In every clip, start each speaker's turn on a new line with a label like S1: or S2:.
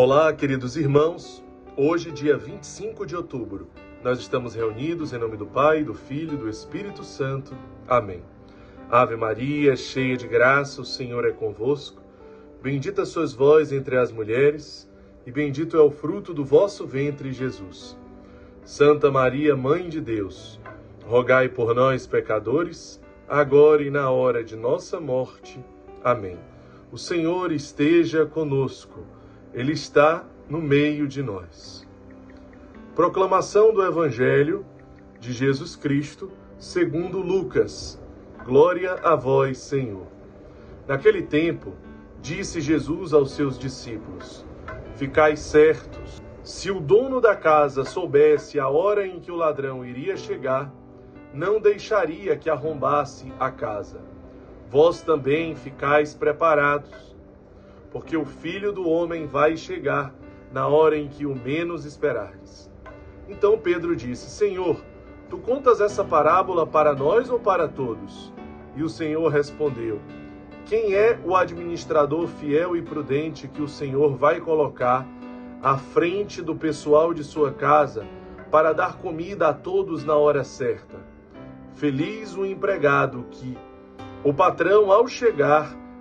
S1: Olá, queridos irmãos. Hoje, dia 25 de outubro, nós estamos reunidos em nome do Pai, do Filho e do Espírito Santo. Amém. Ave Maria, cheia de graça, o Senhor é convosco. Bendita sois vós entre as mulheres, e bendito é o fruto do vosso ventre, Jesus. Santa Maria, Mãe de Deus, rogai por nós, pecadores, agora e na hora de nossa morte. Amém. O Senhor esteja conosco, Ele está no meio de nós. Proclamação do Evangelho de Jesus Cristo, segundo Lucas. Glória a vós, Senhor. Naquele tempo, disse Jesus aos seus discípulos: Ficai certos, se o dono da casa soubesse a hora em que o ladrão iria chegar, não deixaria que arrombasse a casa. Vós também ficais preparados, porque o filho do homem vai chegar na hora em que o menos esperardes. Então Pedro disse: Senhor, tu contas essa parábola para nós ou para todos? E o Senhor respondeu: Quem é o administrador fiel e prudente que o Senhor vai colocar à frente do pessoal de sua casa para dar comida a todos na hora certa? Feliz o empregado que o patrão, ao chegar,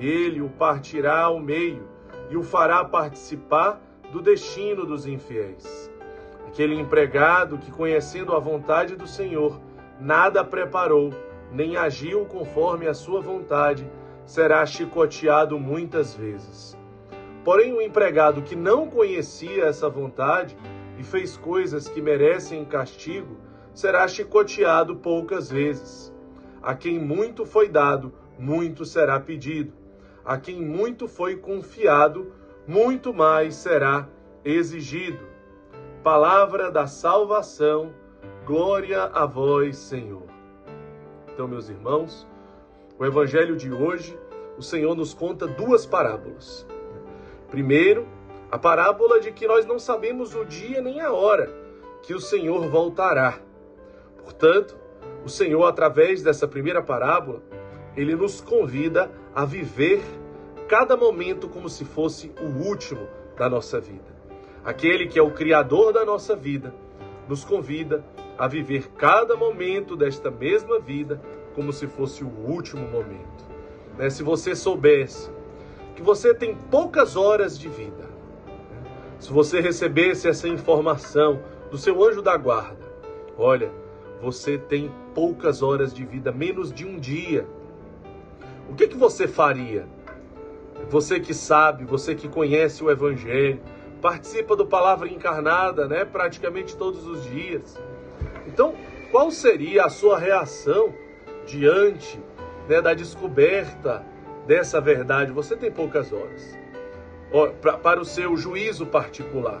S1: Ele o partirá ao meio e o fará participar do destino dos infiéis. Aquele empregado que, conhecendo a vontade do Senhor, nada preparou, nem agiu conforme a sua vontade, será chicoteado muitas vezes. Porém, o empregado que não conhecia essa vontade e fez coisas que merecem castigo, será chicoteado poucas vezes. A quem muito foi dado, muito será pedido. A quem muito foi confiado, muito mais será exigido. Palavra da salvação, glória a vós, Senhor. Então, meus irmãos, o evangelho de hoje, o Senhor nos conta duas parábolas. Primeiro, a parábola de que nós não sabemos o dia nem a hora que o Senhor voltará. Portanto, o Senhor, através dessa primeira parábola, ele nos convida a viver cada momento como se fosse o último da nossa vida. Aquele que é o Criador da nossa vida nos convida a viver cada momento desta mesma vida como se fosse o último momento. Né? Se você soubesse que você tem poucas horas de vida, né? se você recebesse essa informação do seu anjo da guarda, olha, você tem poucas horas de vida, menos de um dia. O que, que você faria? Você que sabe, você que conhece o Evangelho, participa do Palavra Encarnada, né? Praticamente todos os dias. Então, qual seria a sua reação diante né, da descoberta dessa verdade? Você tem poucas horas para o seu juízo particular.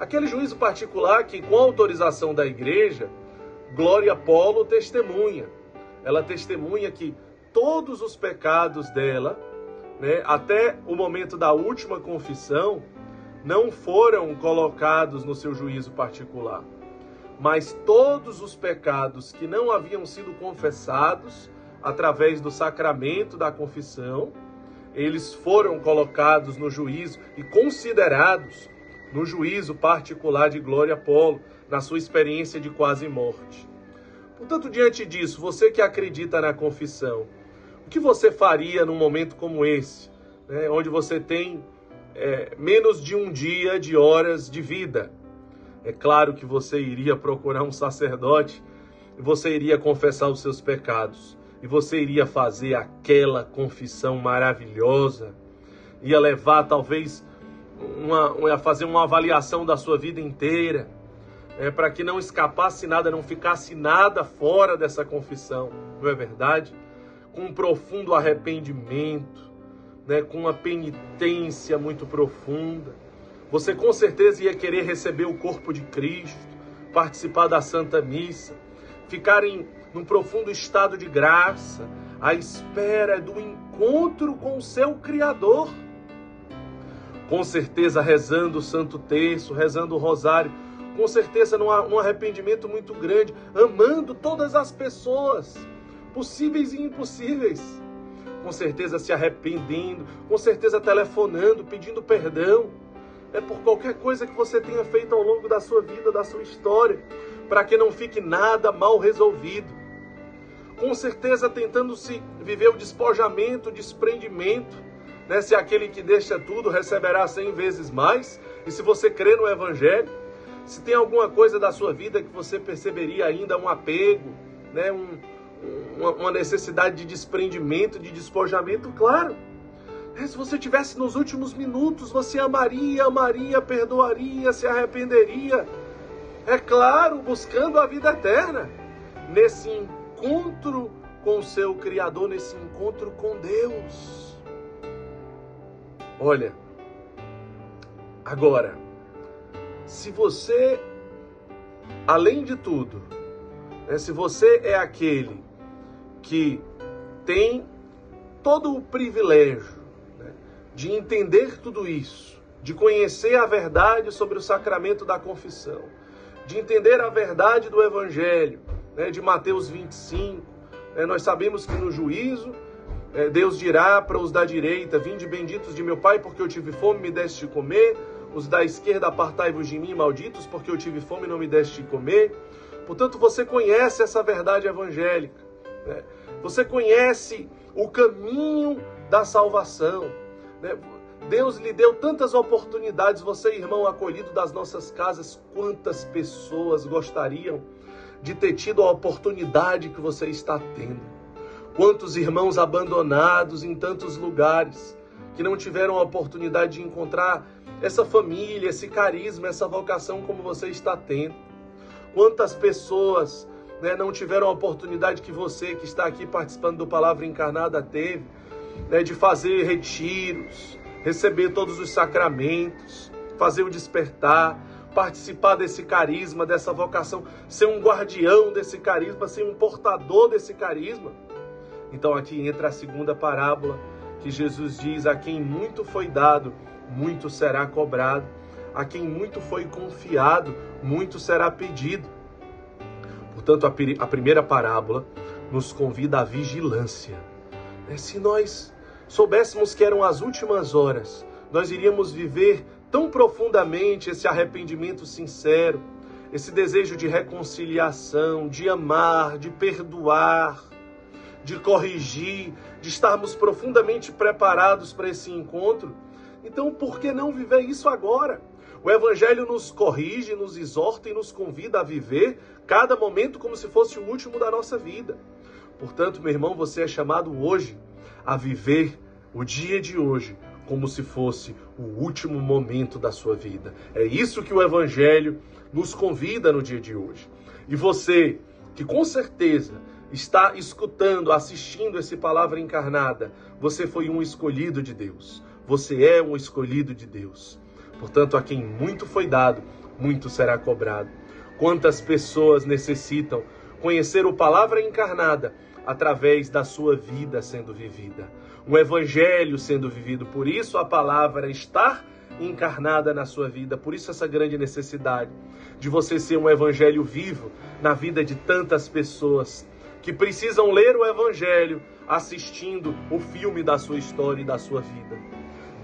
S1: Aquele juízo particular que, com autorização da igreja, Glória Polo testemunha. Ela testemunha que todos os pecados dela né, até o momento da última confissão, não foram colocados no seu juízo particular. Mas todos os pecados que não haviam sido confessados através do sacramento da confissão, eles foram colocados no juízo e considerados no juízo particular de Glória Apolo, na sua experiência de quase morte. Portanto, diante disso, você que acredita na confissão, o que você faria num momento como esse, né, onde você tem é, menos de um dia de horas de vida? É claro que você iria procurar um sacerdote você iria confessar os seus pecados e você iria fazer aquela confissão maravilhosa, ia levar talvez uma, ia fazer uma avaliação da sua vida inteira, é, para que não escapasse nada, não ficasse nada fora dessa confissão, não é verdade? Com um profundo arrependimento, né, com uma penitência muito profunda. Você com certeza ia querer receber o corpo de Cristo, participar da Santa Missa, ficar em num profundo estado de graça, à espera do encontro com o seu Criador. Com certeza rezando o Santo Terço, rezando o Rosário, com certeza num, num arrependimento muito grande, amando todas as pessoas, possíveis e impossíveis com certeza se arrependendo, com certeza telefonando, pedindo perdão é por qualquer coisa que você tenha feito ao longo da sua vida, da sua história, para que não fique nada mal resolvido. Com certeza tentando se viver o despojamento, o desprendimento, né? Se aquele que deixa tudo receberá cem vezes mais, e se você crê no Evangelho, se tem alguma coisa da sua vida que você perceberia ainda um apego, né? Um, uma necessidade de desprendimento, de despojamento, claro é, se você tivesse nos últimos minutos, você amaria, amaria, perdoaria, se arrependeria. É claro, buscando a vida eterna. Nesse encontro com o seu Criador, nesse encontro com Deus. Olha, agora, se você, além de tudo, né, se você é aquele que tem todo o privilégio de entender tudo isso, de conhecer a verdade sobre o sacramento da confissão, de entender a verdade do Evangelho, né, de Mateus 25. Né, nós sabemos que no juízo, é, Deus dirá para os da direita: Vinde benditos de meu Pai, porque eu tive fome e me deste de comer. Os da esquerda, apartai-vos de mim, malditos, porque eu tive fome e não me deste de comer. Portanto, você conhece essa verdade evangélica. Né? Você conhece o caminho da salvação. Né? Deus lhe deu tantas oportunidades, você, irmão acolhido das nossas casas, quantas pessoas gostariam de ter tido a oportunidade que você está tendo? Quantos irmãos abandonados em tantos lugares que não tiveram a oportunidade de encontrar essa família, esse carisma, essa vocação como você está tendo? Quantas pessoas né, não tiveram a oportunidade que você, que está aqui participando do Palavra Encarnada, teve? né, de fazer retiros, receber todos os sacramentos, fazer o despertar, participar desse carisma, dessa vocação, ser um guardião desse carisma, ser um portador desse carisma. Então aqui entra a segunda parábola que Jesus diz: A quem muito foi dado, muito será cobrado. A quem muito foi confiado, muito será pedido. Portanto, a, a primeira parábola nos convida à vigilância. É, se nós soubéssemos que eram as últimas horas, nós iríamos viver tão profundamente esse arrependimento sincero, esse desejo de reconciliação, de amar, de perdoar, de corrigir, de estarmos profundamente preparados para esse encontro. Então, por que não viver isso agora? O Evangelho nos corrige, nos exorta e nos convida a viver cada momento como se fosse o último da nossa vida. Portanto, meu irmão, você é chamado hoje a viver o dia de hoje como se fosse o último momento da sua vida. É isso que o Evangelho nos convida no dia de hoje. E você, que com certeza está escutando, assistindo essa palavra encarnada, você foi um escolhido de Deus. Você é um escolhido de Deus. Portanto, a quem muito foi dado, muito será cobrado. Quantas pessoas necessitam conhecer o palavra encarnada através da sua vida sendo vivida, um evangelho sendo vivido. Por isso a palavra estar encarnada na sua vida, por isso essa grande necessidade de você ser um evangelho vivo na vida de tantas pessoas que precisam ler o evangelho assistindo o filme da sua história e da sua vida.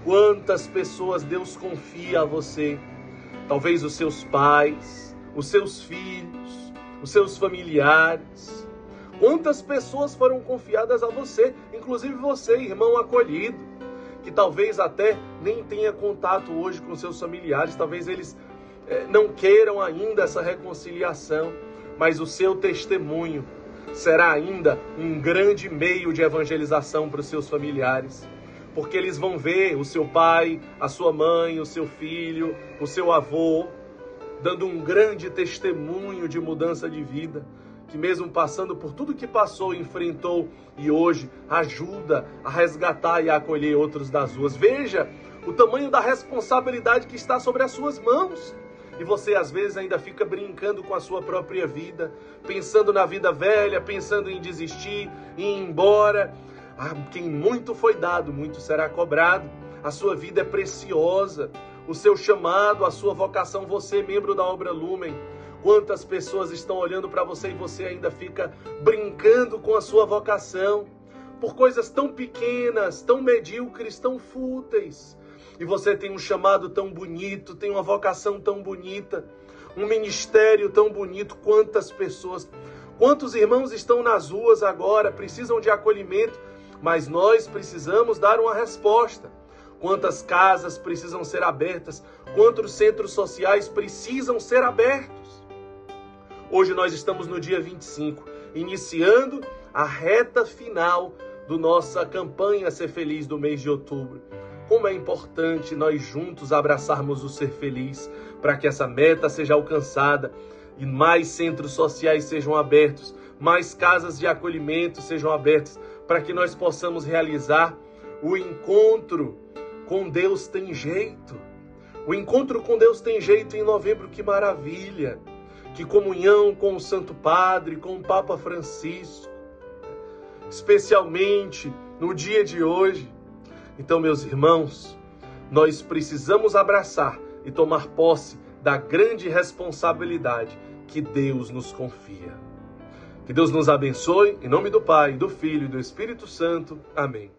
S1: Quantas pessoas Deus confia a você? Talvez os seus pais, os seus filhos, os seus familiares, Quantas pessoas foram confiadas a você, inclusive você, irmão acolhido, que talvez até nem tenha contato hoje com seus familiares, talvez eles eh, não queiram ainda essa reconciliação, mas o seu testemunho será ainda um grande meio de evangelização para os seus familiares, porque eles vão ver o seu pai, a sua mãe, o seu filho, o seu avô, dando um grande testemunho de mudança de vida que mesmo passando por tudo que passou, enfrentou e hoje ajuda a resgatar e a acolher outros das ruas. Veja o tamanho da responsabilidade que está sobre as suas mãos. E você às vezes ainda fica brincando com a sua própria vida, pensando na vida velha, pensando em desistir, em ir embora. Ah, quem muito foi dado, muito será cobrado. A sua vida é preciosa. O seu chamado, a sua vocação, você, membro da obra Lumen. Quantas pessoas estão olhando para você e você ainda fica brincando com a sua vocação por coisas tão pequenas, tão medíocres, tão fúteis. E você tem um chamado tão bonito, tem uma vocação tão bonita, um ministério tão bonito. Quantas pessoas, quantos irmãos estão nas ruas agora, precisam de acolhimento, mas nós precisamos dar uma resposta. Quantas casas precisam ser abertas, quantos centros sociais precisam ser abertos. Hoje nós estamos no dia 25, iniciando a reta final do nossa campanha Ser Feliz do mês de outubro. Como é importante nós juntos abraçarmos o ser feliz para que essa meta seja alcançada e mais centros sociais sejam abertos, mais casas de acolhimento sejam abertas, para que nós possamos realizar o encontro com Deus tem jeito. O encontro com Deus tem jeito em novembro, que maravilha! Que comunhão com o Santo Padre, com o Papa Francisco, especialmente no dia de hoje. Então, meus irmãos, nós precisamos abraçar e tomar posse da grande responsabilidade que Deus nos confia. Que Deus nos abençoe, em nome do Pai, do Filho e do Espírito Santo. Amém.